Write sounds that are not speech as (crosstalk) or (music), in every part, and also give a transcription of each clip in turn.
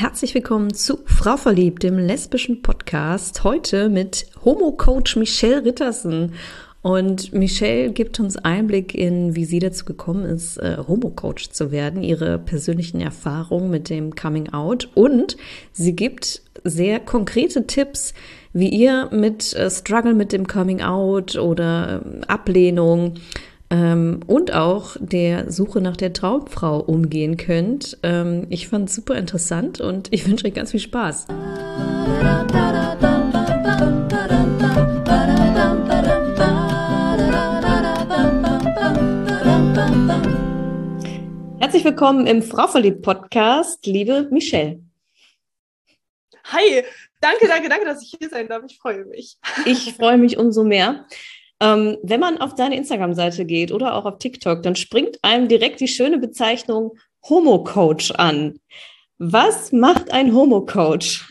Herzlich willkommen zu Frau Verliebt, dem lesbischen Podcast. Heute mit Homo-Coach Michelle Rittersen. Und Michelle gibt uns Einblick in, wie sie dazu gekommen ist, äh, Homo-Coach zu werden, ihre persönlichen Erfahrungen mit dem Coming Out. Und sie gibt sehr konkrete Tipps, wie ihr mit äh, Struggle mit dem Coming Out oder äh, Ablehnung ähm, und auch der Suche nach der Traumfrau umgehen könnt. Ähm, ich fand es super interessant und ich wünsche euch ganz viel Spaß. Herzlich willkommen im Frau verliebt Podcast, liebe Michelle. Hi, danke, danke, danke, dass ich hier sein darf. Ich freue mich. Ich freue mich umso mehr. Ähm, wenn man auf deine Instagram-Seite geht oder auch auf TikTok, dann springt einem direkt die schöne Bezeichnung Homo-Coach an. Was macht ein Homo-Coach?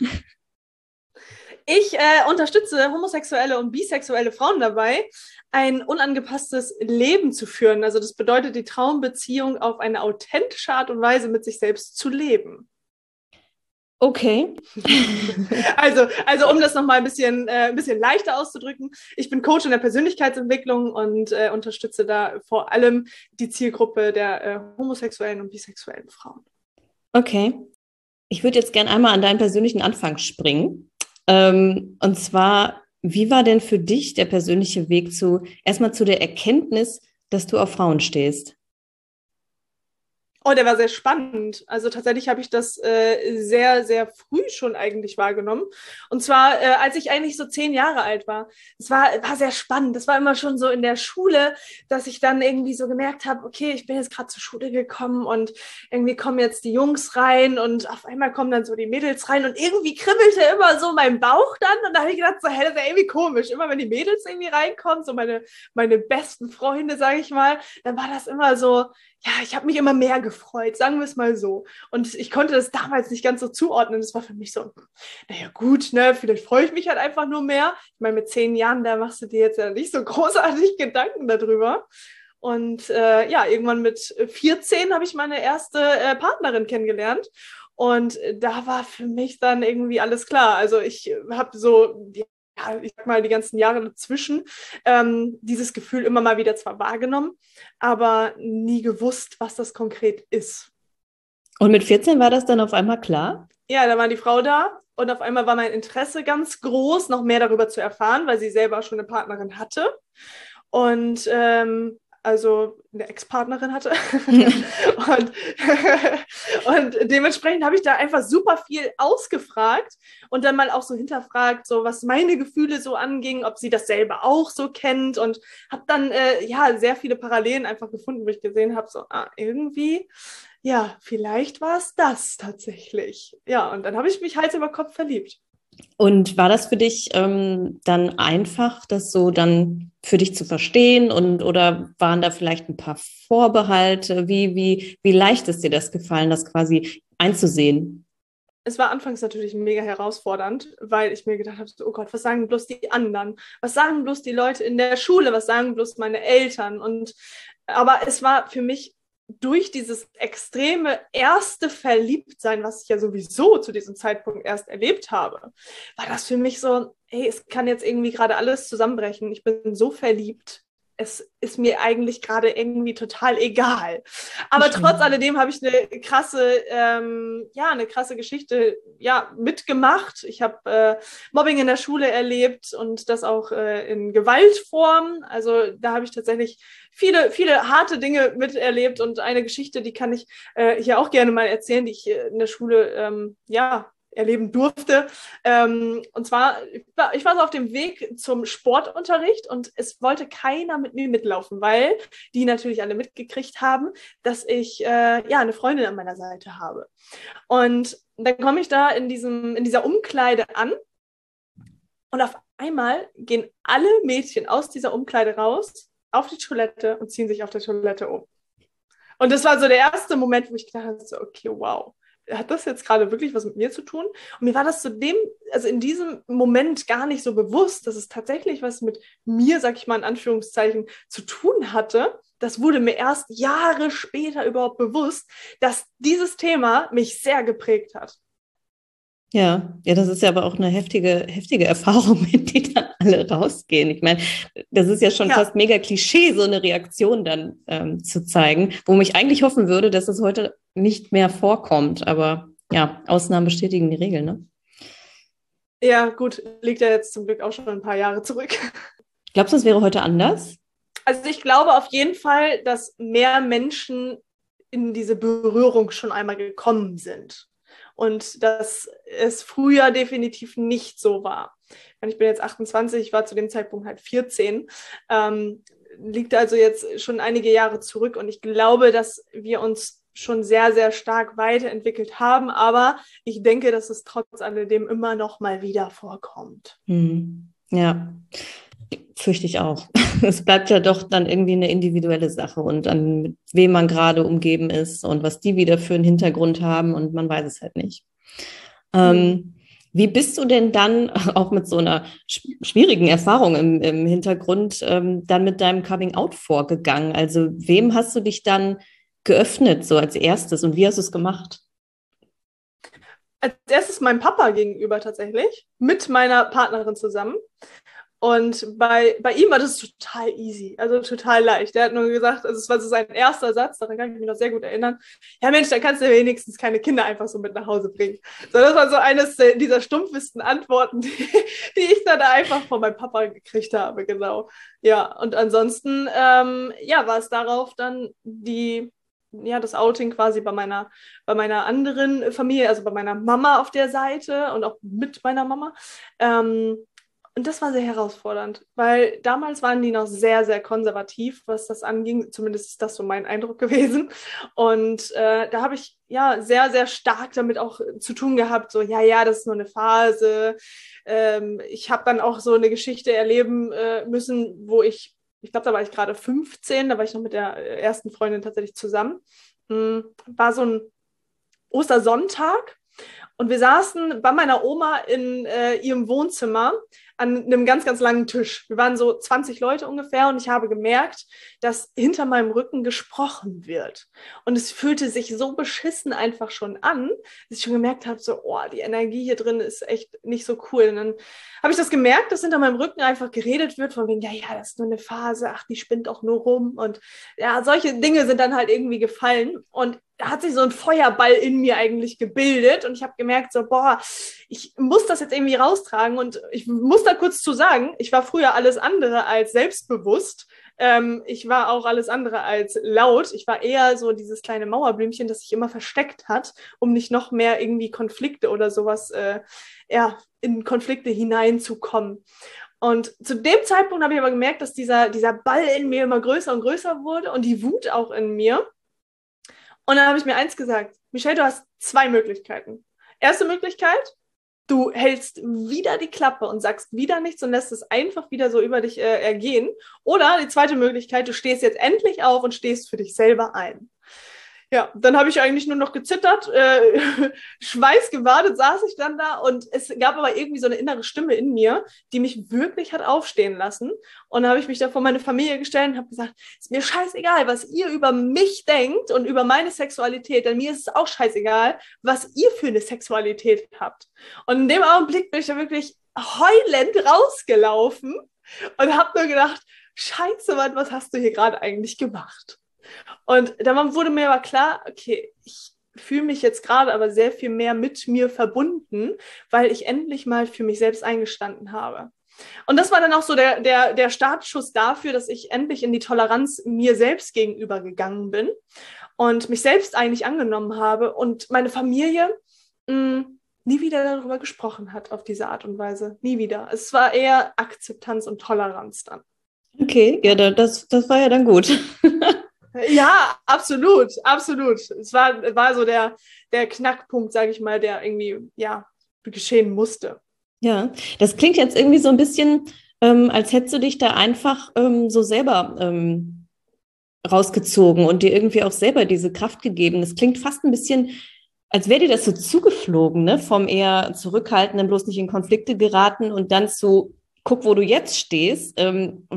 Ich äh, unterstütze homosexuelle und bisexuelle Frauen dabei, ein unangepasstes Leben zu führen. Also das bedeutet, die Traumbeziehung auf eine authentische Art und Weise mit sich selbst zu leben. Okay. (laughs) also, also um das nochmal ein bisschen, äh, ein bisschen leichter auszudrücken, ich bin Coach in der Persönlichkeitsentwicklung und äh, unterstütze da vor allem die Zielgruppe der äh, homosexuellen und bisexuellen Frauen. Okay. Ich würde jetzt gerne einmal an deinen persönlichen Anfang springen. Ähm, und zwar, wie war denn für dich der persönliche Weg zu, erstmal zu der Erkenntnis, dass du auf Frauen stehst? Oh, der war sehr spannend. Also tatsächlich habe ich das äh, sehr, sehr früh schon eigentlich wahrgenommen. Und zwar, äh, als ich eigentlich so zehn Jahre alt war. Es war, war sehr spannend. Das war immer schon so in der Schule, dass ich dann irgendwie so gemerkt habe, okay, ich bin jetzt gerade zur Schule gekommen und irgendwie kommen jetzt die Jungs rein und auf einmal kommen dann so die Mädels rein und irgendwie kribbelte immer so mein Bauch dann. Und da habe ich gedacht, so, hä, das ist ja irgendwie komisch. Immer wenn die Mädels irgendwie reinkommen, so meine, meine besten Freunde, sage ich mal, dann war das immer so, ja, ich habe mich immer mehr gefreut, sagen wir es mal so. Und ich konnte das damals nicht ganz so zuordnen. Das war für mich so, naja, gut, ne, vielleicht freue ich mich halt einfach nur mehr. Ich meine, mit zehn Jahren, da machst du dir jetzt ja nicht so (laughs) großartig Gedanken darüber. Und äh, ja, irgendwann mit 14 habe ich meine erste äh, Partnerin kennengelernt. Und da war für mich dann irgendwie alles klar. Also ich habe so, ja, ich sag mal, die ganzen Jahre dazwischen ähm, dieses Gefühl immer mal wieder zwar wahrgenommen, aber nie gewusst, was das konkret ist. Und mit 14 war das dann auf einmal klar? Ja, da war die Frau da und auf einmal war mein Interesse ganz groß, noch mehr darüber zu erfahren, weil sie selber schon eine Partnerin hatte. Und ähm, also eine Ex-Partnerin hatte. (laughs) und, (laughs) und dementsprechend habe ich da einfach super viel ausgefragt und dann mal auch so hinterfragt, so was meine Gefühle so anging, ob sie das selber auch so kennt und habe dann äh, ja sehr viele Parallelen einfach gefunden, wo ich gesehen habe, so ah, irgendwie, ja, vielleicht war es das tatsächlich. Ja, und dann habe ich mich Hals über Kopf verliebt. Und war das für dich ähm, dann einfach, das so dann für dich zu verstehen und oder waren da vielleicht ein paar Vorbehalte? Wie, wie, wie leicht ist dir das gefallen, das quasi einzusehen? Es war anfangs natürlich mega herausfordernd, weil ich mir gedacht habe, oh Gott, was sagen bloß die anderen? Was sagen bloß die Leute in der Schule? Was sagen bloß meine Eltern? Und aber es war für mich durch dieses extreme erste Verliebtsein, was ich ja sowieso zu diesem Zeitpunkt erst erlebt habe, war das für mich so, hey, es kann jetzt irgendwie gerade alles zusammenbrechen. Ich bin so verliebt es ist mir eigentlich gerade irgendwie total egal. Aber trotz alledem habe ich eine krasse, ähm, ja, eine krasse Geschichte ja, mitgemacht. Ich habe äh, Mobbing in der Schule erlebt und das auch äh, in Gewaltform. Also da habe ich tatsächlich viele, viele harte Dinge miterlebt und eine Geschichte, die kann ich äh, hier auch gerne mal erzählen, die ich in der Schule ähm, ja erleben durfte. Ähm, und zwar, ich war, so auf dem Weg zum Sportunterricht und es wollte keiner mit mir mitlaufen, weil die natürlich alle mitgekriegt haben, dass ich äh, ja eine Freundin an meiner Seite habe. Und dann komme ich da in, diesem, in dieser Umkleide an und auf einmal gehen alle Mädchen aus dieser Umkleide raus auf die Toilette und ziehen sich auf der Toilette um. Und das war so der erste Moment, wo ich gedacht habe, okay, wow hat das jetzt gerade wirklich was mit mir zu tun? Und mir war das zu dem, also in diesem Moment gar nicht so bewusst, dass es tatsächlich was mit mir, sag ich mal in Anführungszeichen, zu tun hatte. Das wurde mir erst Jahre später überhaupt bewusst, dass dieses Thema mich sehr geprägt hat. Ja, ja, das ist ja aber auch eine heftige, heftige Erfahrung, (laughs) wenn die dann alle rausgehen. Ich meine, das ist ja schon ja. fast mega Klischee, so eine Reaktion dann ähm, zu zeigen, wo ich eigentlich hoffen würde, dass es heute nicht mehr vorkommt. Aber ja, Ausnahmen bestätigen die Regel, ne? Ja, gut, liegt ja jetzt zum Glück auch schon ein paar Jahre zurück. (laughs) Glaubst du, es wäre heute anders? Also ich glaube auf jeden Fall, dass mehr Menschen in diese Berührung schon einmal gekommen sind und dass es früher definitiv nicht so war. Ich bin jetzt 28, ich war zu dem Zeitpunkt halt 14. Ähm, liegt also jetzt schon einige Jahre zurück und ich glaube, dass wir uns schon sehr, sehr stark weiterentwickelt haben, aber ich denke, dass es trotz alledem immer noch mal wieder vorkommt. Hm. Ja, fürchte ich auch. (laughs) Es bleibt ja doch dann irgendwie eine individuelle Sache und an mit wem man gerade umgeben ist und was die wieder für einen Hintergrund haben und man weiß es halt nicht. Ähm, wie bist du denn dann (laughs) auch mit so einer schwierigen Erfahrung im, im Hintergrund ähm, dann mit deinem Coming Out vorgegangen? Also wem hast du dich dann geöffnet so als erstes und wie hast du es gemacht? Als erstes meinem Papa gegenüber tatsächlich, mit meiner Partnerin zusammen. Und bei, bei ihm war das total easy, also total leicht. Er hat nur gesagt, also es war so sein erster Satz, daran kann ich mich noch sehr gut erinnern. Ja Mensch, dann kannst du wenigstens keine Kinder einfach so mit nach Hause bringen. So, das war so eines dieser stumpfesten Antworten, (laughs) die, die ich dann einfach von meinem Papa gekriegt habe, genau. Ja, und ansonsten, ähm, ja, war es darauf dann die, ja, das Outing quasi bei meiner, bei meiner anderen Familie, also bei meiner Mama auf der Seite und auch mit meiner Mama. Ähm, und das war sehr herausfordernd, weil damals waren die noch sehr, sehr konservativ, was das anging. Zumindest ist das so mein Eindruck (laughs) gewesen. Und äh, da habe ich ja sehr, sehr stark damit auch zu tun gehabt. So, ja, ja, das ist nur eine Phase. Ähm, ich habe dann auch so eine Geschichte erleben äh, müssen, wo ich, ich glaube, da war ich gerade 15, da war ich noch mit der ersten Freundin tatsächlich zusammen. Mhm. War so ein Ostersonntag. Und wir saßen bei meiner Oma in äh, ihrem Wohnzimmer an einem ganz, ganz langen Tisch. Wir waren so 20 Leute ungefähr und ich habe gemerkt, dass hinter meinem Rücken gesprochen wird. Und es fühlte sich so beschissen einfach schon an, dass ich schon gemerkt habe, so, oh, die Energie hier drin ist echt nicht so cool. Und dann habe ich das gemerkt, dass hinter meinem Rücken einfach geredet wird, von wegen, ja, ja, das ist nur eine Phase, ach, die spinnt auch nur rum. Und ja, solche Dinge sind dann halt irgendwie gefallen. Und hat sich so ein Feuerball in mir eigentlich gebildet und ich habe gemerkt, so, boah, ich muss das jetzt irgendwie raustragen und ich muss da kurz zu sagen, ich war früher alles andere als selbstbewusst. Ähm, ich war auch alles andere als laut. Ich war eher so dieses kleine Mauerblümchen, das sich immer versteckt hat, um nicht noch mehr irgendwie Konflikte oder sowas, äh, ja, in Konflikte hineinzukommen. Und zu dem Zeitpunkt habe ich aber gemerkt, dass dieser, dieser Ball in mir immer größer und größer wurde und die Wut auch in mir. Und dann habe ich mir eins gesagt, Michelle, du hast zwei Möglichkeiten. Erste Möglichkeit, du hältst wieder die Klappe und sagst wieder nichts und lässt es einfach wieder so über dich äh, ergehen. Oder die zweite Möglichkeit, du stehst jetzt endlich auf und stehst für dich selber ein. Ja, dann habe ich eigentlich nur noch gezittert, äh, (laughs) schweißgebadet saß ich dann da und es gab aber irgendwie so eine innere Stimme in mir, die mich wirklich hat aufstehen lassen. Und dann habe ich mich da vor meine Familie gestellt und habe gesagt, ist mir scheißegal, was ihr über mich denkt und über meine Sexualität, denn mir ist es auch scheißegal, was ihr für eine Sexualität habt. Und in dem Augenblick bin ich da wirklich heulend rausgelaufen und habe nur gedacht, scheiße, was hast du hier gerade eigentlich gemacht? Und dann wurde mir aber klar, okay, ich fühle mich jetzt gerade aber sehr viel mehr mit mir verbunden, weil ich endlich mal für mich selbst eingestanden habe. Und das war dann auch so der, der, der Startschuss dafür, dass ich endlich in die Toleranz mir selbst gegenüber gegangen bin und mich selbst eigentlich angenommen habe und meine Familie mh, mm, nie wieder darüber gesprochen hat auf diese Art und Weise. Nie wieder. Es war eher Akzeptanz und Toleranz dann. Okay, ja, das, das war ja dann gut. (laughs) Ja, absolut, absolut. Es war, war so der, der Knackpunkt, sage ich mal, der irgendwie, ja, geschehen musste. Ja, das klingt jetzt irgendwie so ein bisschen, ähm, als hättest du dich da einfach ähm, so selber ähm, rausgezogen und dir irgendwie auch selber diese Kraft gegeben. Das klingt fast ein bisschen, als wäre dir das so zugeflogen, ne? Vom eher zurückhaltenden, bloß nicht in Konflikte geraten und dann zu, guck, wo du jetzt stehst. Ähm,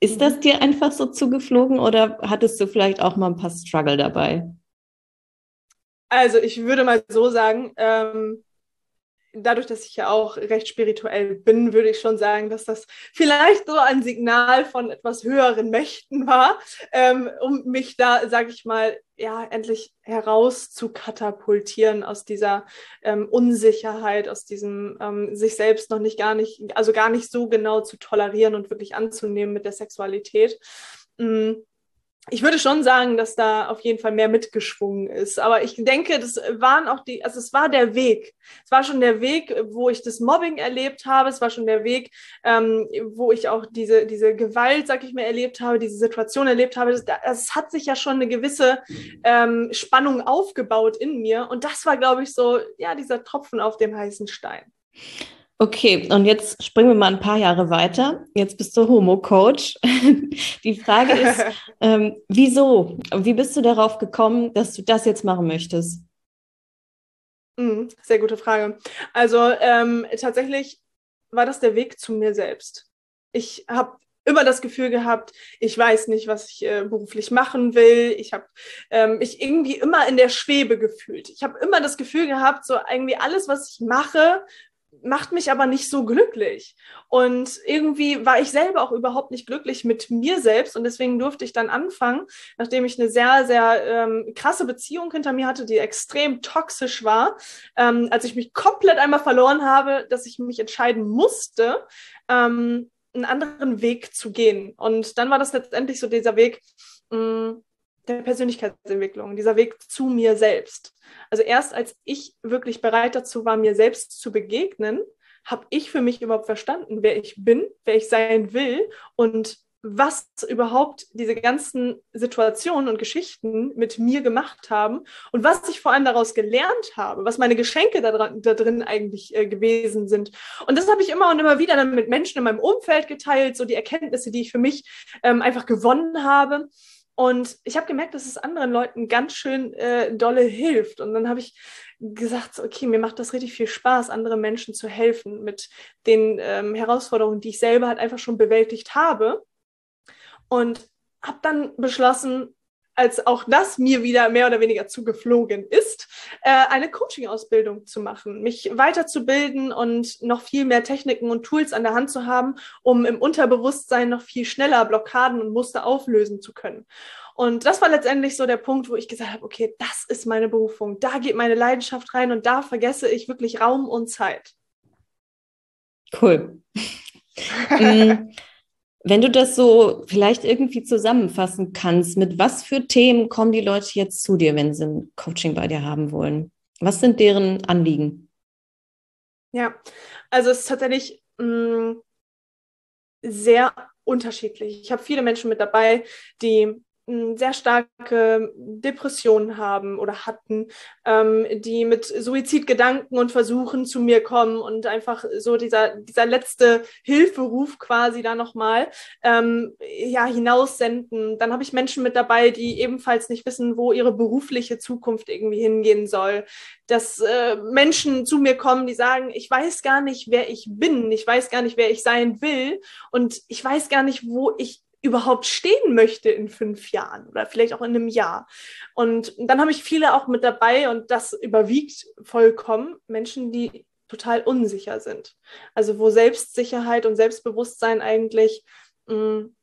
ist das dir einfach so zugeflogen oder hattest du vielleicht auch mal ein paar Struggle dabei? Also ich würde mal so sagen, ähm, dadurch, dass ich ja auch recht spirituell bin, würde ich schon sagen, dass das vielleicht so ein Signal von etwas höheren Mächten war, ähm, um mich da, sage ich mal, ja, endlich heraus zu katapultieren aus dieser ähm, Unsicherheit, aus diesem ähm, sich selbst noch nicht gar nicht, also gar nicht so genau zu tolerieren und wirklich anzunehmen mit der Sexualität. Mhm ich würde schon sagen, dass da auf jeden Fall mehr mitgeschwungen ist. Aber ich denke, das waren auch die, also es war der Weg. Es war schon der Weg, wo ich das Mobbing erlebt habe. Es war schon der Weg, ähm, wo ich auch diese, diese Gewalt, sag ich mal, erlebt habe, diese Situation erlebt habe. Es hat sich ja schon eine gewisse ähm, Spannung aufgebaut in mir. Und das war, glaube ich, so, ja, dieser Tropfen auf dem heißen Stein. Okay, und jetzt springen wir mal ein paar Jahre weiter. Jetzt bist du Homo-Coach. (laughs) Die Frage ist, (laughs) ähm, wieso? Wie bist du darauf gekommen, dass du das jetzt machen möchtest? Mhm, sehr gute Frage. Also ähm, tatsächlich war das der Weg zu mir selbst. Ich habe immer das Gefühl gehabt, ich weiß nicht, was ich äh, beruflich machen will. Ich habe ähm, mich irgendwie immer in der Schwebe gefühlt. Ich habe immer das Gefühl gehabt, so irgendwie alles, was ich mache, macht mich aber nicht so glücklich. Und irgendwie war ich selber auch überhaupt nicht glücklich mit mir selbst. Und deswegen durfte ich dann anfangen, nachdem ich eine sehr, sehr ähm, krasse Beziehung hinter mir hatte, die extrem toxisch war, ähm, als ich mich komplett einmal verloren habe, dass ich mich entscheiden musste, ähm, einen anderen Weg zu gehen. Und dann war das letztendlich so dieser Weg, mh, mm, der Persönlichkeitsentwicklung, dieser Weg zu mir selbst. Also erst als ich wirklich bereit dazu war, mir selbst zu begegnen, habe ich für mich überhaupt verstanden, wer ich bin, wer ich sein will und was überhaupt diese ganzen Situationen und Geschichten mit mir gemacht haben und was ich vor allem daraus gelernt habe, was meine Geschenke da, dran, da drin eigentlich äh, gewesen sind. Und das habe ich immer und immer wieder dann mit Menschen in meinem Umfeld geteilt, so die Erkenntnisse, die ich für mich ähm, einfach gewonnen habe. Und ich habe gemerkt, dass es anderen Leuten ganz schön äh, dolle hilft. Und dann habe ich gesagt, okay, mir macht das richtig viel Spaß, anderen Menschen zu helfen mit den ähm, Herausforderungen, die ich selber halt einfach schon bewältigt habe. Und habe dann beschlossen, als auch das mir wieder mehr oder weniger zugeflogen ist, äh, eine Coaching-Ausbildung zu machen, mich weiterzubilden und noch viel mehr Techniken und Tools an der Hand zu haben, um im Unterbewusstsein noch viel schneller Blockaden und Muster auflösen zu können. Und das war letztendlich so der Punkt, wo ich gesagt habe, okay, das ist meine Berufung, da geht meine Leidenschaft rein und da vergesse ich wirklich Raum und Zeit. Cool. (laughs) Wenn du das so vielleicht irgendwie zusammenfassen kannst, mit was für Themen kommen die Leute jetzt zu dir, wenn sie ein Coaching bei dir haben wollen? Was sind deren Anliegen? Ja, also es ist tatsächlich mh, mm, sehr unterschiedlich. Ich habe viele Menschen mit dabei, die sehr starke Depressionen haben oder hatten, ähm, die mit Suizidgedanken und Versuchen zu mir kommen und einfach so dieser, dieser letzte Hilferuf quasi da nochmal ähm, ja, hinaussenden. Dann habe ich Menschen mit dabei, die ebenfalls nicht wissen, wo ihre berufliche Zukunft irgendwie hingehen soll. Dass äh, Menschen zu mir kommen, die sagen, ich weiß gar nicht, wer ich bin, ich weiß gar nicht, wer ich sein will und ich weiß gar nicht, wo ich überhaupt stehen möchte in fünf Jahren oder vielleicht auch in einem Jahr. Und dann habe ich viele auch mit dabei und das überwiegt vollkommen Menschen, die total unsicher sind. Also wo Selbstsicherheit und Selbstbewusstsein eigentlich mh, mm,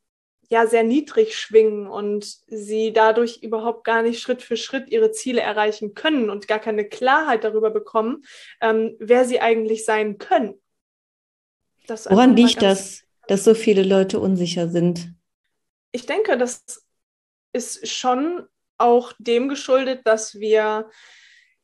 ja sehr niedrig schwingen und sie dadurch überhaupt gar nicht Schritt für Schritt ihre Ziele erreichen können und gar keine Klarheit darüber bekommen, ähm, wer sie eigentlich sein können. Woran liegt das, dass so viele Leute unsicher sind? Ich denke, das ist schon auch dem geschuldet, dass wir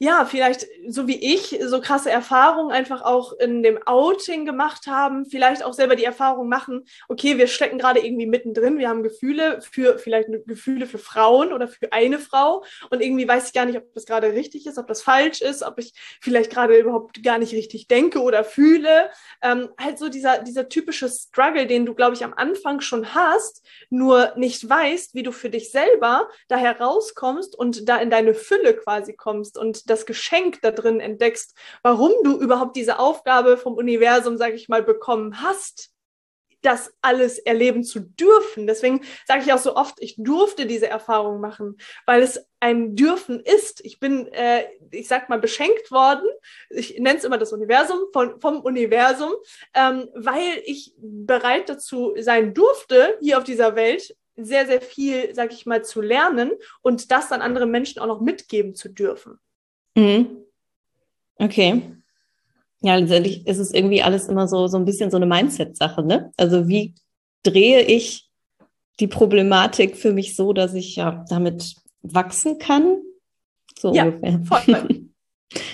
ja, vielleicht so wie ich, so krasse Erfahrungen einfach auch in dem Outing gemacht haben, vielleicht auch selber die Erfahrung machen, okay, wir stecken gerade irgendwie mittendrin, wir haben Gefühle für, vielleicht Gefühle für Frauen oder für eine Frau und irgendwie weiß ich gar nicht, ob das gerade richtig ist, ob das falsch ist, ob ich vielleicht gerade überhaupt gar nicht richtig denke oder fühle. Ähm, halt so dieser, dieser typische Struggle, den du, glaube ich, am Anfang schon hast, nur nicht weißt, wie du für dich selber da herauskommst und da in deine Fülle quasi kommst und das Geschenk da drin entdeckst, warum du überhaupt diese Aufgabe vom Universum, sage ich mal, bekommen hast, das alles erleben zu dürfen. Deswegen sage ich auch so oft, ich durfte diese Erfahrung machen, weil es ein Dürfen ist. Ich bin, äh, ich sag mal, beschenkt worden. Ich nenne es immer das Universum von, vom Universum, ähm, weil ich bereit dazu sein durfte, hier auf dieser Welt sehr, sehr viel, sag ich mal, zu lernen und das dann anderen Menschen auch noch mitgeben zu dürfen. Mhm. Okay. Ja, letztendlich ist es irgendwie alles immer so, so ein bisschen so eine Mindset-Sache, ne? Also wie drehe ich die Problematik für mich so, dass ich ja damit wachsen kann? So ja, ungefähr. Voll. (laughs)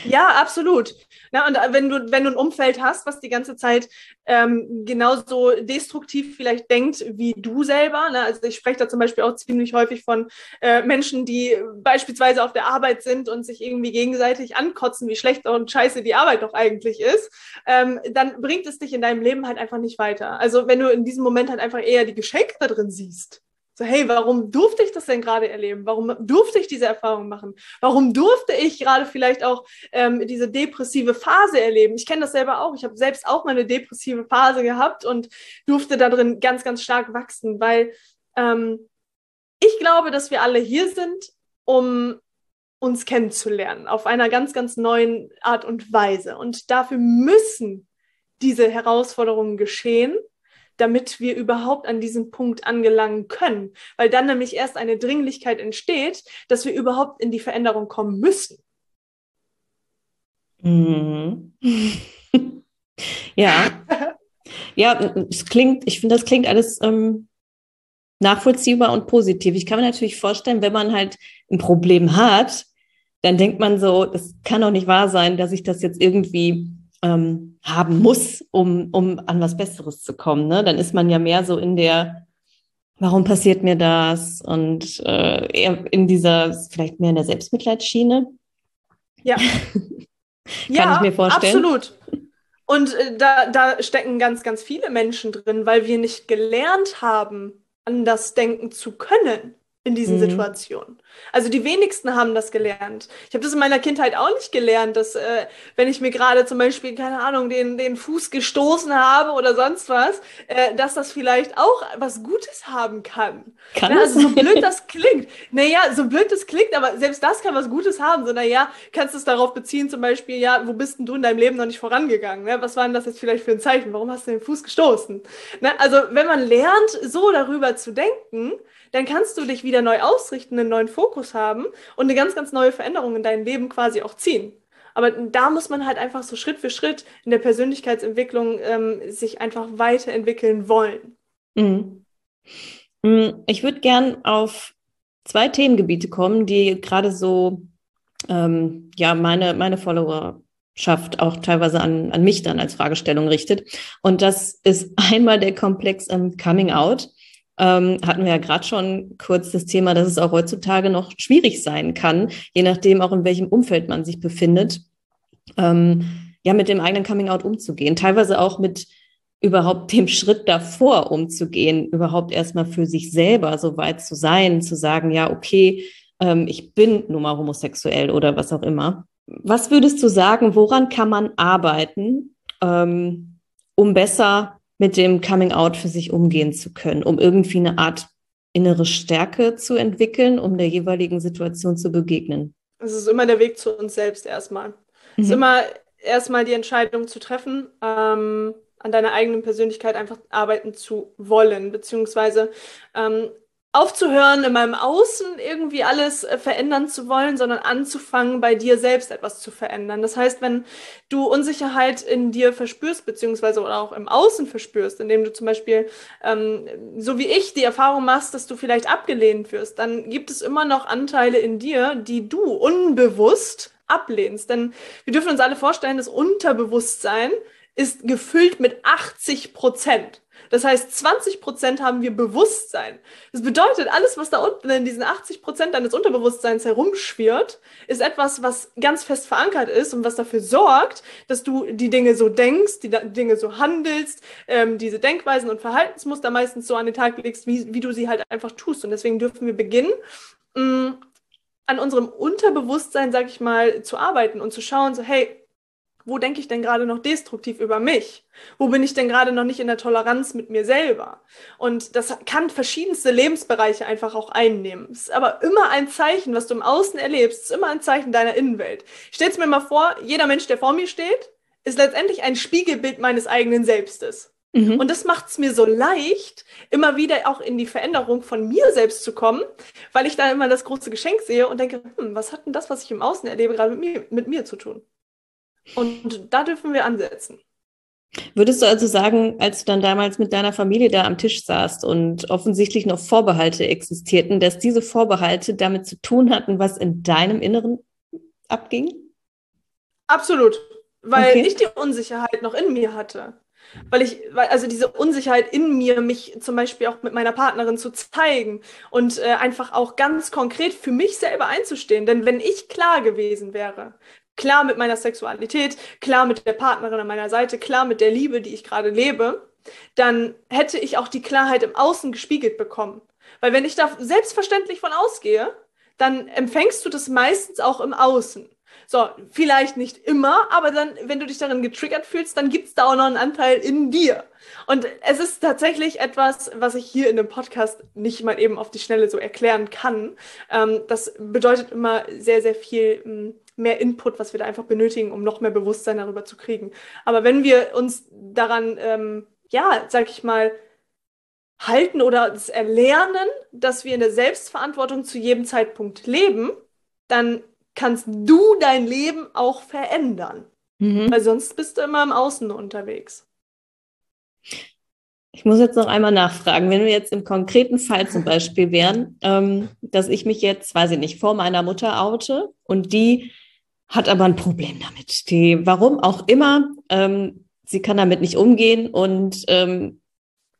Ja, absolut. Na, und wenn du, wenn du ein Umfeld hast, was die ganze Zeit ähm, genauso destruktiv vielleicht denkt wie du selber, ne? also ich spreche da zum Beispiel auch ziemlich häufig von äh, Menschen, die beispielsweise auf der Arbeit sind und sich irgendwie gegenseitig ankotzen, wie schlecht und scheiße die Arbeit doch eigentlich ist, ähm, dann bringt es dich in deinem Leben halt einfach nicht weiter. Also wenn du in diesem Moment halt einfach eher die Geschenke da drin siehst, so, hey, warum durfte ich das denn gerade erleben? Warum durfte ich diese Erfahrung machen? Warum durfte ich gerade vielleicht auch ähm, diese depressive Phase erleben? Ich kenne das selber auch. Ich habe selbst auch mal eine depressive Phase gehabt und durfte da drin ganz, ganz stark wachsen, weil ähm, ich glaube, dass wir alle hier sind, um uns kennenzulernen auf einer ganz, ganz neuen Art und Weise. Und dafür müssen diese Herausforderungen geschehen damit wir überhaupt an diesen Punkt angelangen können, weil dann nämlich erst eine Dringlichkeit entsteht, dass wir überhaupt in die Veränderung kommen müssen. Mhm. (laughs) ja. ja, es klingt, ich finde, das klingt alles ähm, nachvollziehbar und positiv. Ich kann mir natürlich vorstellen, wenn man halt ein Problem hat, dann denkt man so, das kann doch nicht wahr sein, dass ich das jetzt irgendwie ähm, haben muss, um, um an was Besseres zu kommen. Ne? Dann ist man ja mehr so in der, warum passiert mir das? Und äh, eher in dieser, vielleicht mehr in der Selbstmitleidsschiene. Ja. (laughs) Kann ja, ich mir vorstellen. Absolut. Und äh, da, da stecken ganz, ganz viele Menschen drin, weil wir nicht gelernt haben, anders denken zu können in diesen mhm. Situationen. Also die wenigsten haben das gelernt. Ich habe das in meiner Kindheit auch nicht gelernt, dass äh, wenn ich mir gerade zum Beispiel, keine Ahnung, den, den Fuß gestoßen habe oder sonst was, äh, dass das vielleicht auch was Gutes haben kann. kann ja, also so blöd das (laughs) klingt. Naja, so blöd das klingt, aber selbst das kann was Gutes haben. So, naja, kannst du es darauf beziehen, zum Beispiel, ja, wo bist denn du in deinem Leben noch nicht vorangegangen? Ne? Was war denn das jetzt vielleicht für ein Zeichen? Warum hast du den Fuß gestoßen? Ne? Also wenn man lernt, so darüber zu denken, dann kannst du dich wieder neu ausrichten, einen neuen Fokus haben und eine ganz, ganz neue Veränderung in dein Leben quasi auch ziehen. Aber da muss man halt einfach so Schritt für Schritt in der Persönlichkeitsentwicklung ähm, sich einfach weiterentwickeln wollen. Mhm. mhm. Ich würde gern auf zwei Themengebiete kommen, die gerade so ähm, ja meine, meine Followerschaft auch teilweise an, an mich dann als Fragestellung richtet. Und das ist einmal der Komplex ähm, Coming Out ähm, hatten wir ja gerade schon kurz das Thema, dass es auch heutzutage noch schwierig sein kann, je nachdem auch in welchem Umfeld man sich befindet, ähm, ja, mit dem eigenen Coming-out umzugehen. Teilweise auch mit überhaupt (laughs) dem Schritt davor umzugehen, überhaupt erstmal für sich selber so weit zu sein, zu sagen, ja, okay, ähm, ich bin nun mal homosexuell oder was auch immer. Was würdest du sagen, woran kann man arbeiten, ähm, um besser mit dem Coming Out für sich umgehen zu können, um irgendwie eine Art innere Stärke zu entwickeln, um der jeweiligen Situation zu begegnen? Es ist immer der Weg zu uns selbst erstmal. Mhm. Es ist mhm. immer erstmal die Entscheidung zu treffen, ähm, an deiner eigenen Persönlichkeit einfach arbeiten zu wollen, beziehungsweise ähm, aufzuhören, in meinem Außen irgendwie alles äh, verändern zu wollen, sondern anzufangen, bei dir selbst etwas zu verändern. Das heißt, wenn du Unsicherheit in dir verspürst, beziehungsweise auch im Außen verspürst, indem du zum Beispiel, ähm, so wie ich, die Erfahrung machst, dass du vielleicht abgelehnt wirst, dann gibt es immer noch Anteile in dir, die du unbewusst ablehnst. Denn wir dürfen uns alle vorstellen, das Unterbewusstsein ist gefüllt mit 80 Prozent. Das heißt, 20 Prozent haben wir Bewusstsein. Das bedeutet, alles, was da unten in diesen 80 Prozent deines Unterbewusstseins herumschwirrt, ist etwas, was ganz fest verankert ist und was dafür sorgt, dass du die Dinge so denkst, die Dinge so handelst, ähm, diese Denkweisen und Verhaltensmuster meistens so an den Tag legst, wie, wie du sie halt einfach tust. Und deswegen dürfen wir beginnen, mh, mm, an unserem Unterbewusstsein, sag ich mal, zu arbeiten und zu schauen, so, hey, wo denke ich denn gerade noch destruktiv über mich? Wo bin ich denn gerade noch nicht in der Toleranz mit mir selber? Und das kann verschiedenste Lebensbereiche einfach auch einnehmen. Es ist aber immer ein Zeichen, was du im Außen erlebst, es ist immer ein Zeichen deiner Innenwelt. Ich stelle mir mal vor, jeder Mensch, der vor mir steht, ist letztendlich ein Spiegelbild meines eigenen Selbstes. Mhm. Und das macht es mir so leicht, immer wieder auch in die Veränderung von mir selbst zu kommen, weil ich da immer das große Geschenk sehe und denke, hm, was hat denn das, was ich im Außen erlebe, gerade mit mir, mit mir zu tun? Und da dürfen wir ansetzen. Würdest du also sagen, als du dann damals mit deiner Familie da am Tisch saßt und offensichtlich noch Vorbehalte existierten, dass diese Vorbehalte damit zu tun hatten, was in deinem Inneren abging? Absolut, weil okay. ich die Unsicherheit noch in mir hatte. Weil ich, weil, also diese Unsicherheit in mir, mich zum Beispiel auch mit meiner Partnerin zu zeigen und äh, einfach auch ganz konkret für mich selber einzustehen. Denn wenn ich klar gewesen wäre, klar mit meiner Sexualität, klar mit der Partnerin an meiner Seite, klar mit der Liebe, die ich gerade lebe, dann hätte ich auch die Klarheit im Außen gespiegelt bekommen. Weil wenn ich da selbstverständlich von ausgehe, dann empfängst du das meistens auch im Außen. So, vielleicht nicht immer, aber dann, wenn du dich darin getriggert fühlst, dann gibt es da auch noch einen Anteil in dir. Und es ist tatsächlich etwas, was ich hier in dem Podcast nicht mal eben auf die Schnelle so erklären kann. Ähm, das bedeutet immer sehr, sehr viel hm, mehr Input, was wir da einfach benötigen, um noch mehr Bewusstsein darüber zu kriegen. Aber wenn wir uns daran, ähm, ja, sag ich mal, halten oder es erlernen, dass wir in der Selbstverantwortung zu jedem Zeitpunkt leben, dann kannst du dein Leben auch verändern. Mhm. Weil sonst bist du immer im Außen unterwegs. Ich muss jetzt noch einmal nachfragen, wenn wir jetzt im konkreten Fall zum Beispiel wären, ähm, dass ich mich jetzt, weiß ich nicht, vor meiner Mutter oute und die hat aber ein Problem damit. Die, warum auch immer, ähm, sie kann damit nicht umgehen und ähm,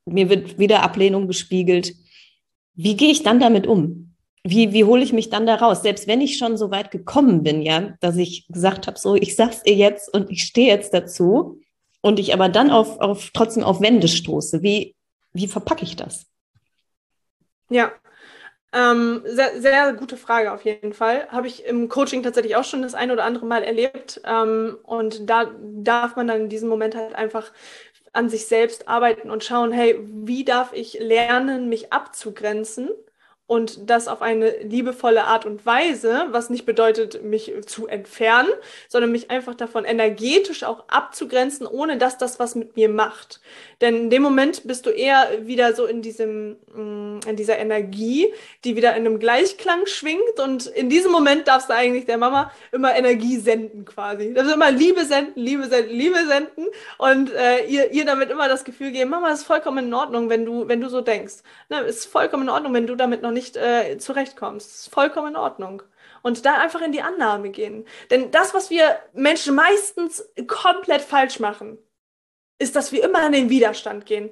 mir wird wieder Ablehnung gespiegelt. Wie gehe ich dann damit um? Wie, wie hole ich mich dann da raus? Selbst wenn ich schon so weit gekommen bin, ja, dass ich gesagt habe, so, ich sag's ihr jetzt und ich stehe jetzt dazu und ich aber dann auf, auf trotzdem auf Wände stoße. Wie, wie verpacke ich das? Ja, ähm, sehr, sehr gute Frage auf jeden Fall. Habe ich im Coaching tatsächlich auch schon das ein oder andere Mal erlebt. Ähm, und da darf man dann in diesem Moment halt einfach an sich selbst arbeiten und schauen, hey, wie darf ich lernen, mich abzugrenzen? Und das auf eine liebevolle Art und Weise, was nicht bedeutet, mich zu entfernen, sondern mich einfach davon energetisch auch abzugrenzen, ohne dass das was mit mir macht. Denn in dem Moment bist du eher wieder so in diesem, mm, in dieser Energie, die wieder in einem Gleichklang schwingt und in diesem Moment darfst du eigentlich der Mama immer Energie senden quasi. Du immer Liebe senden, Liebe senden, Liebe senden und äh, ihr, ihr damit immer das Gefühl geben, Mama, ist vollkommen in Ordnung, wenn du, wenn du so denkst. Ne, ist vollkommen in Ordnung, wenn du damit noch nicht äh, zurechtkommst. Das ist vollkommen in Ordnung. Und da einfach in die Annahme gehen. Denn das, was wir Menschen meistens komplett falsch machen, ist, dass wir immer in den Widerstand gehen.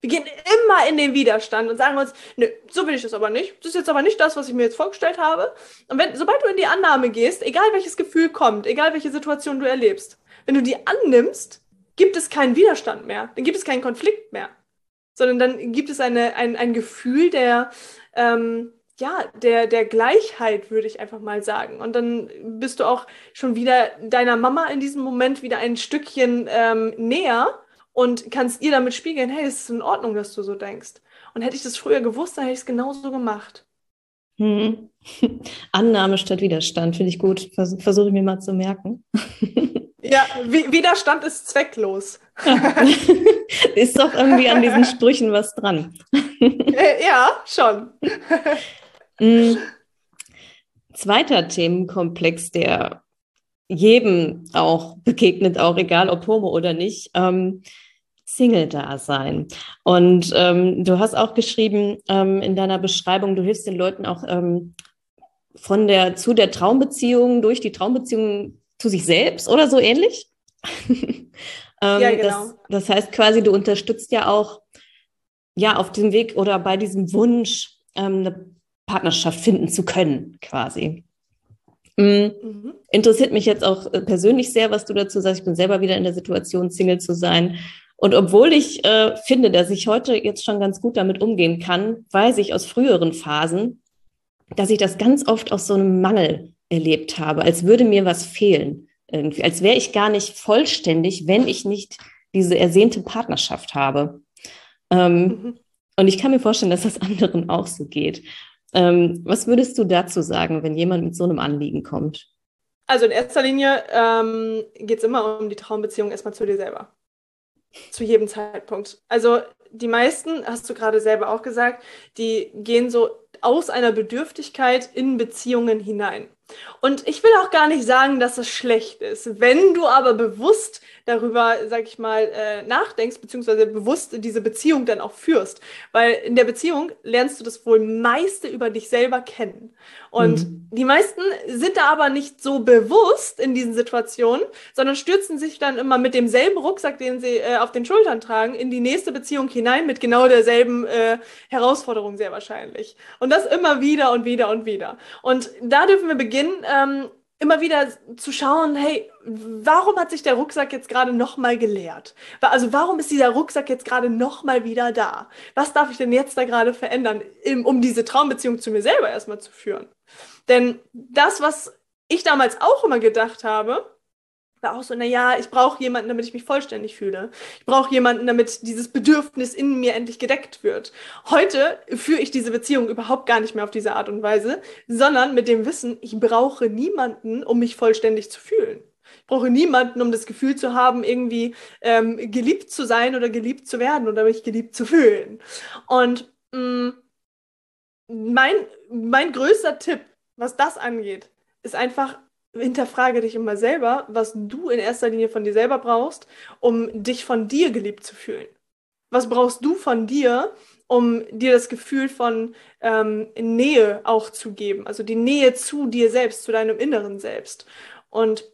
Wir gehen immer in den Widerstand und sagen uns, nö, so will ich das aber nicht. Das ist jetzt aber nicht das, was ich mir jetzt vorgestellt habe. Und wenn, sobald du in die Annahme gehst, egal welches Gefühl kommt, egal welche Situation du erlebst, wenn du die annimmst, gibt es keinen Widerstand mehr. Dann gibt es keinen Konflikt mehr. Sondern dann gibt es eine, ein, ein Gefühl der, ähm, ja, der, der Gleichheit, würde ich einfach mal sagen. Und dann bist du auch schon wieder deiner Mama in diesem Moment wieder ein Stückchen ähm, näher und kannst ihr damit spiegeln, hey, es ist in Ordnung, dass du so denkst. Und hätte ich das früher gewusst, dann hätte ich es genauso gemacht. Hm. (laughs) Annahme statt Widerstand, finde ich gut. Vers Versuche ich mir mal zu merken. (laughs) Ja, Widerstand ist zwecklos. (laughs) ist doch irgendwie an diesen Sprüchen was dran. Äh, ja, schon. (laughs) Mm. Zweiter Themenkomplex, der jedem auch begegnet, auch egal ob Homo oder nicht, ähm, Single-Dasein. Und ähm, du hast auch geschrieben ähm, in deiner Beschreibung, du hilfst den Leuten auch ähm, von der zu der Traumbeziehung, durch die Traumbeziehung zu sich selbst oder so ähnlich. (laughs) Ähm, ja, genau. Das, das heißt quasi, du unterstützt ja auch ja auf dem Weg oder bei diesem Wunsch, ähm, eine Partnerschaft finden zu können, quasi. Mhm. Mhm. Interessiert mich jetzt auch äh, persönlich sehr, was du dazu sagst. Ich bin selber wieder in der Situation, Single zu sein. Und obwohl ich äh, finde, dass ich heute jetzt schon ganz gut damit umgehen kann, weiß ich aus früheren Phasen, dass ich das ganz oft aus so einem Mangel erlebt habe, als würde mir was fehlen. irgendwie, als wäre ich gar nicht vollständig, wenn ich nicht diese ersehnte Partnerschaft habe. Ähm, mhm. Und ich kann mir vorstellen, dass das anderen auch so geht. Ähm, was würdest du dazu sagen, wenn jemand mit so einem Anliegen kommt? Also in erster Linie ähm, geht es immer um die Traumbeziehung erstmal zu dir selber. Zu jedem Zeitpunkt. Also die meisten, hast du gerade selber auch gesagt, die gehen so aus einer Bedürftigkeit in Beziehungen hinein. Und ich will auch gar nicht sagen, dass es schlecht ist. Wenn du aber bewusst darüber, sag ich mal, äh, nachdenkst, beziehungsweise bewusst diese Beziehung dann auch führst. Weil in der Beziehung lernst du das wohl meiste über dich selber kennen. Und mhm. die meisten sind da aber nicht so bewusst in diesen Situationen, sondern stürzen sich dann immer mit demselben Rucksack, den sie äh, auf den Schultern tragen, in die nächste Beziehung hinein mit genau derselben äh, Herausforderung sehr wahrscheinlich. Und das immer wieder und wieder und wieder. Und da dürfen wir beginnen, ähm, immer wieder zu schauen, hey, warum hat sich der Rucksack jetzt gerade nochmal geleert? Also warum ist dieser Rucksack jetzt gerade nochmal wieder da? Was darf ich denn jetzt da gerade verändern, um diese Traumbeziehung zu mir selber erstmal zu führen? Denn das, was ich damals auch immer gedacht habe, war auch so, naja, ich brauche jemanden, damit ich mich vollständig fühle. Ich brauche jemanden, damit dieses Bedürfnis in mir endlich gedeckt wird. Heute führe ich diese Beziehung überhaupt gar nicht mehr auf diese Art und Weise, sondern mit dem Wissen, ich brauche niemanden, um mich vollständig zu fühlen. Ich brauche niemanden, um das Gefühl zu haben, irgendwie ähm, geliebt zu sein oder geliebt zu werden oder mich geliebt zu fühlen. Und mh, mm, mein, mein größter Tipp, was das angeht, ist einfach hinterfrage dich immer selber, was du in erster Linie von dir selber brauchst, um dich von dir geliebt zu fühlen. Was brauchst du von dir, um dir das Gefühl von ähm, Nähe auch zu geben? Also die Nähe zu dir selbst, zu deinem inneren Selbst. Und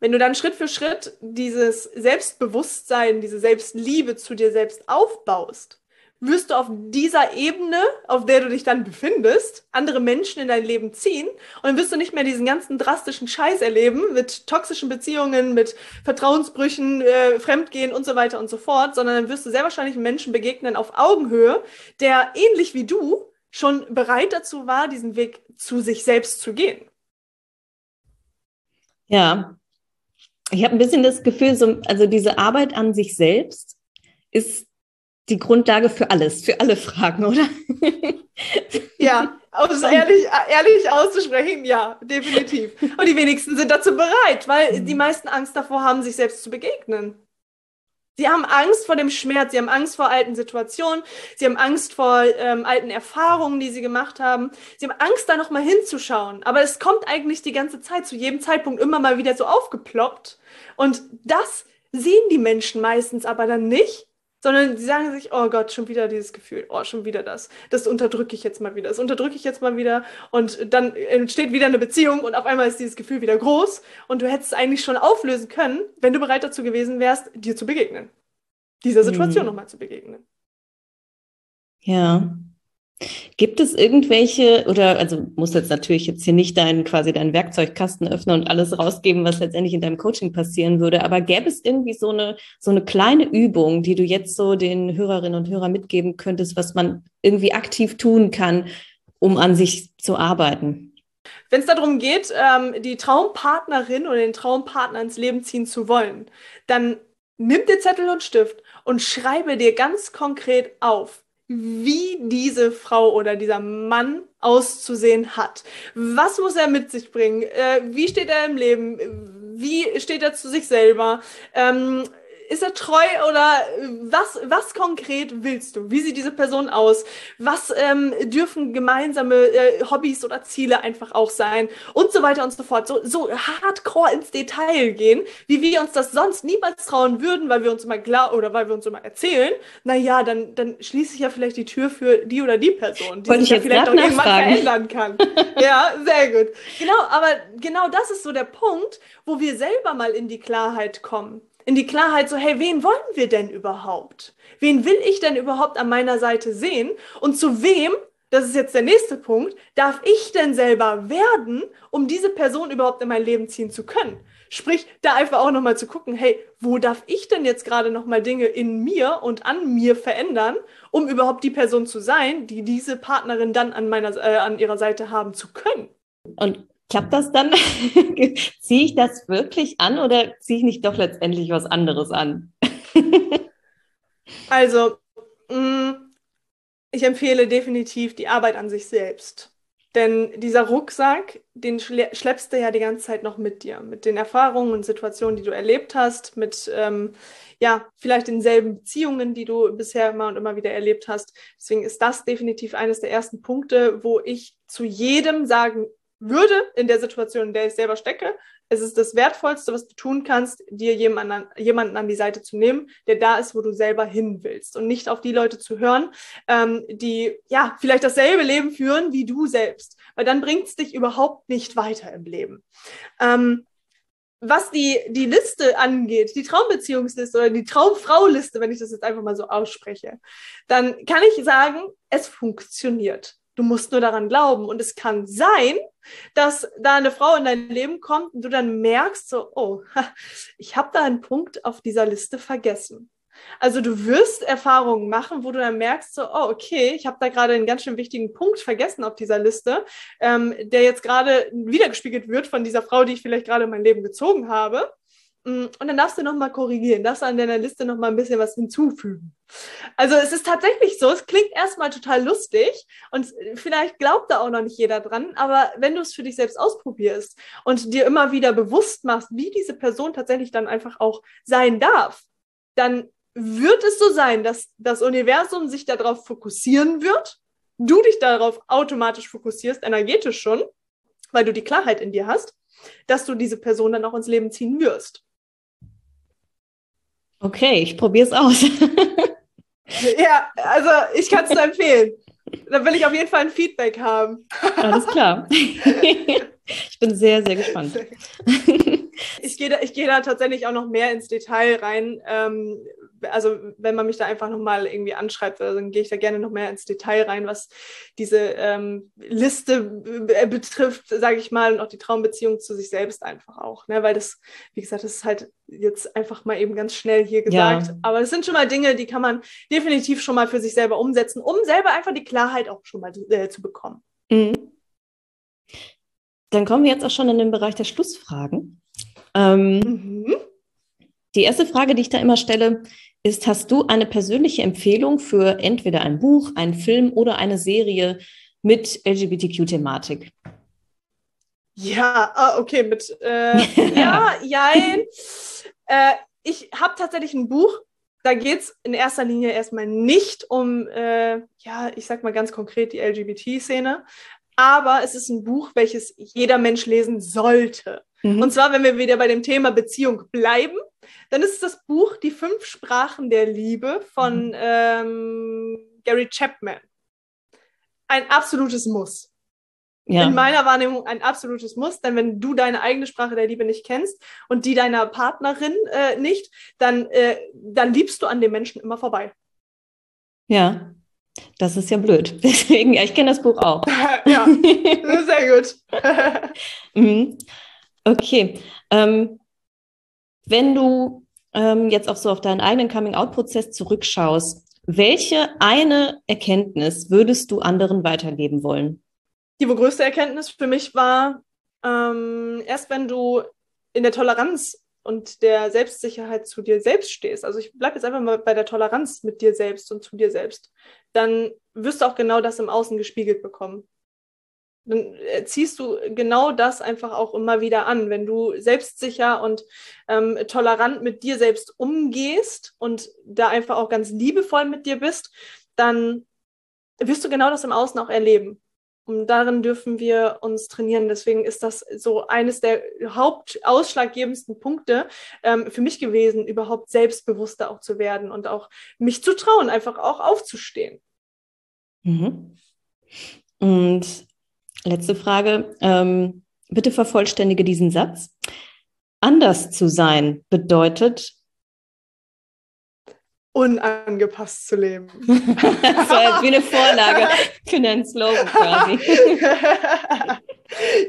wenn du dann Schritt für Schritt dieses Selbstbewusstsein, diese Selbstliebe zu dir selbst aufbaust, wirst du auf dieser Ebene, auf der du dich dann befindest, andere Menschen in dein Leben ziehen und dann wirst du nicht mehr diesen ganzen drastischen Scheiß erleben mit toxischen Beziehungen, mit Vertrauensbrüchen, äh, Fremdgehen und so weiter und so fort, sondern dann wirst du sehr wahrscheinlich Menschen begegnen auf Augenhöhe, der ähnlich wie du schon bereit dazu war, diesen Weg zu sich selbst zu gehen. Ja, ich habe ein bisschen das Gefühl, so, also diese Arbeit an sich selbst ist die Grundlage für alles, für alle Fragen, oder? ja, um es ehrlich, ehrlich auszusprechen, ja, definitiv. Und die wenigsten sind dazu bereit, weil die meisten Angst davor haben, sich selbst zu begegnen. Sie haben Angst vor dem Schmerz, sie haben Angst vor alten Situationen, sie haben Angst vor ähm, alten Erfahrungen, die sie gemacht haben. Sie haben Angst, da nochmal hinzuschauen. Aber es kommt eigentlich die ganze Zeit, zu jedem Zeitpunkt immer mal wieder so aufgeploppt. Und das sehen die Menschen meistens aber dann nicht, sondern sie sagen sich, oh Gott, schon wieder dieses Gefühl, oh, schon wieder das. Das unterdrücke ich jetzt mal wieder, das unterdrücke ich jetzt mal wieder und dann entsteht wieder eine Beziehung und auf einmal ist dieses Gefühl wieder groß und du hättest es eigentlich schon auflösen können, wenn du bereit dazu gewesen wärst, dir zu begegnen. Dieser Situation mhm. nochmal zu begegnen. Ja. Gibt es irgendwelche, oder also muss jetzt natürlich jetzt hier nicht deinen quasi deinen Werkzeugkasten öffnen und alles rausgeben, was letztendlich in deinem Coaching passieren würde, aber gäbe es irgendwie so eine, so eine kleine Übung, die du jetzt so den Hörerinnen und Hörern mitgeben könntest, was man irgendwie aktiv tun kann, um an sich zu arbeiten? Wenn es darum geht, ähm, die Traumpartnerin oder den Traumpartner ins Leben ziehen zu wollen, dann nimm dir Zettel und Stift und schreibe dir ganz konkret auf, wie diese Frau oder dieser Mann auszusehen hat. Was muss er mit sich bringen? Äh, wie steht er im Leben? Wie steht er zu sich selber? Ähm, ist er treu oder was, was konkret willst du? Wie sieht diese Person aus? Was ähm, dürfen gemeinsame äh, Hobbys oder Ziele einfach auch sein? Und so weiter und so fort. So, so hardcore ins Detail gehen, wie wir uns das sonst niemals trauen würden, weil wir uns immer klar oder weil wir uns immer erzählen, naja, dann, dann schließe ich ja vielleicht die Tür für die oder die Person, die Wollte sich ja vielleicht auch irgendwann verändern kann. (laughs) ja, sehr gut. Genau, aber genau das ist so der Punkt, wo wir selber mal in die Klarheit kommen in die Klarheit so, hey, wen wollen wir denn überhaupt? Wen will ich denn überhaupt an meiner Seite sehen? Und zu wem, das ist jetzt der nächste Punkt, darf ich denn selber werden, um diese Person überhaupt in mein Leben ziehen zu können? Sprich, da einfach auch nochmal zu gucken, hey, wo darf ich denn jetzt gerade nochmal Dinge in mir und an mir verändern, um überhaupt die Person zu sein, die diese Partnerin dann an meiner, äh, an ihrer Seite haben zu können? Und klappt das dann? (laughs) ziehe ich das wirklich an oder ziehe ich nicht doch letztendlich was anderes an? (laughs) also, mm, ich empfehle definitiv die Arbeit an sich selbst. Denn dieser Rucksack, den schleppst du ja die ganze Zeit noch mit dir, mit den Erfahrungen und Situationen, die du erlebt hast, mit ähm, ja, vielleicht denselben Beziehungen, die du bisher immer und immer wieder erlebt hast. Deswegen ist das definitiv eines der ersten Punkte, wo ich zu jedem sagen würde, in der Situation, in der ich selber stecke, es ist das Wertvollste, was du tun kannst, dir jemanden, jemanden an die Seite zu nehmen, der da ist, wo du selber hin willst und nicht auf die Leute zu hören, ähm, die ja vielleicht dasselbe Leben führen wie du selbst, weil dann bringt es dich überhaupt nicht weiter im Leben. Ähm, was die, die Liste angeht, die Traumbeziehungsliste oder die Traumfrau-Liste, wenn ich das jetzt einfach mal so ausspreche, dann kann ich sagen, es funktioniert. Du musst nur daran glauben. Und es kann sein, dass da eine Frau in dein Leben kommt und du dann merkst, so, oh, ich habe da einen Punkt auf dieser Liste vergessen. Also du wirst Erfahrungen machen, wo du dann merkst, so, oh, okay, ich habe da gerade einen ganz schön wichtigen Punkt vergessen auf dieser Liste, ähm, der jetzt gerade wiedergespiegelt wird von dieser Frau, die ich vielleicht gerade in mein Leben gezogen habe. Mm, und dann darfst du nochmal korrigieren, darfst du an deiner Liste nochmal ein bisschen was hinzufügen. Also es ist tatsächlich so, es klingt erstmal total lustig und vielleicht glaubt da auch noch nicht jeder dran, aber wenn du es für dich selbst ausprobierst und dir immer wieder bewusst machst, wie diese Person tatsächlich dann einfach auch sein darf, dann wird es so sein, dass das Universum sich darauf fokussieren wird, du dich darauf automatisch fokussierst, energetisch schon, weil du die Klarheit in dir hast, dass du diese Person dann auch ins Leben ziehen wirst. Okay, ich probiere es aus. (laughs) ja, also ich kann es nur empfehlen. Da will ich auf jeden Fall ein Feedback haben. Alles klar. (laughs) Ich bin sehr, sehr gespannt. Ich gehe da, geh da tatsächlich auch noch mehr ins Detail rein, ähm, also wenn man mich da einfach nochmal irgendwie anschreibt, dann gehe ich da gerne noch mehr ins Detail rein, was diese ähm, Liste betrifft, sage ich mal, und auch die Traumbeziehung zu sich selbst einfach auch. Ne? Weil das, wie gesagt, das ist halt jetzt einfach mal eben ganz schnell hier gesagt. Ja. Aber das sind schon mal Dinge, die kann man definitiv schon mal für sich selber umsetzen, um selber einfach die Klarheit auch schon mal äh, zu bekommen. Mhm. Dann kommen wir jetzt auch schon in den Bereich der Schlussfragen. Ähm, mhm. Die erste Frage, die ich da immer stelle, ist, hast du eine persönliche Empfehlung für entweder ein Buch, einen Film oder eine Serie mit LGBTQ-Thematik? Ja, ah, okay, mit äh, (laughs) ja, jein. Äh, ich habe tatsächlich ein Buch, da geht es in erster Linie erstmal nicht um, äh, ja, ich sag mal ganz konkret die LGBT-Szene, aber es ist ein Buch, welches jeder Mensch lesen sollte. Mhm. Und zwar, wenn wir wieder bei dem Thema Beziehung bleiben, dann ist es das Buch Die fünf Sprachen der Liebe von mhm. ähm, Gary Chapman. Ein absolutes Muss. Ja. In meiner Wahrnehmung ein absolutes Muss, denn wenn du deine eigene Sprache der Liebe nicht kennst und die deiner Partnerin äh, nicht, dann, äh, dann liebst du an dem Menschen immer vorbei. Ja, das ist ja blöd. (laughs) Deswegen, ja, ich kenne das Buch auch. (laughs) ja, (laughs) sehr gut. mhm. Okay. Ähm, wenn du ähm, jetzt auch so auf deinen eigenen Coming-out-Prozess zurückschaust, welche eine Erkenntnis würdest du anderen weitergeben wollen? Die größte Erkenntnis für mich war, ähm, erst wenn du in der Toleranz und der Selbstsicherheit zu dir selbst stehst, also ich bleibe jetzt einfach mal bei der Toleranz mit dir selbst und zu dir selbst, dann wirst du auch genau das im Außen gespiegelt bekommen dann äh, ziehst du genau das einfach auch immer wieder an. Wenn du selbstsicher und ähm, tolerant mit dir selbst umgehst und da einfach auch ganz liebevoll mit dir bist, dann wirst du genau das im Außen auch erleben. Und darin dürfen wir uns trainieren. Deswegen ist das so eines der hauptausschlaggebendsten Punkte ähm, für mich gewesen, überhaupt selbstbewusster auch zu werden und auch mich zu trauen, einfach auch aufzustehen. Mhm. Und Letzte Frage. Ähm, bitte vervollständige diesen Satz. Anders zu sein bedeutet unangepasst zu leben. das war jetzt wie eine Vorlage für einen Slogan quasi.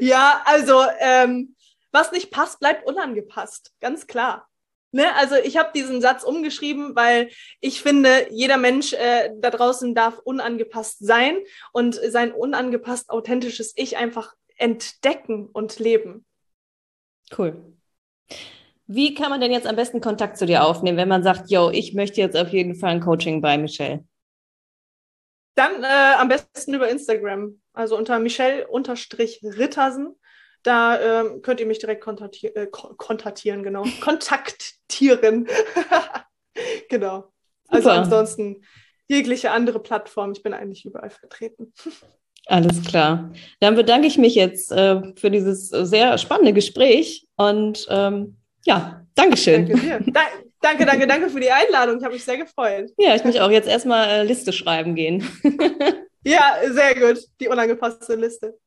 (laughs) ja, also ähm, was nicht passt, bleibt unangepasst, ganz klar. Ne? Also ich habe diesen Satz umgeschrieben, weil ich finde, jeder Mensch äh, da draußen darf unangepasst sein und sein unangepasst authentisches Ich einfach entdecken und leben. Cool. Wie kann man denn jetzt am besten Kontakt zu dir aufnehmen, wenn man sagt, yo, ich möchte jetzt auf jeden Fall ein Coaching bei Michelle? Dann äh, am besten über Instagram, also unter Michelle-Rittersen. Da ähm, könnt ihr mich direkt kontaktieren, äh, kontaktieren, genau. (laughs) Kontaktieren. (laughs) genau. Also Super. ansonsten jegliche andere Plattform. Ich bin eigentlich überall vertreten. (laughs) Alles klar. Dann bedanke ich mich jetzt äh, für dieses sehr spannende Gespräch und ähm, ja, Dankeschön. Danke dir. Da danke, danke, danke für die Einladung. Ich habe mich sehr gefreut. Ja, ich mich auch jetzt erstmal äh, Liste schreiben gehen. ja, sehr gut. Die unangepasste Liste.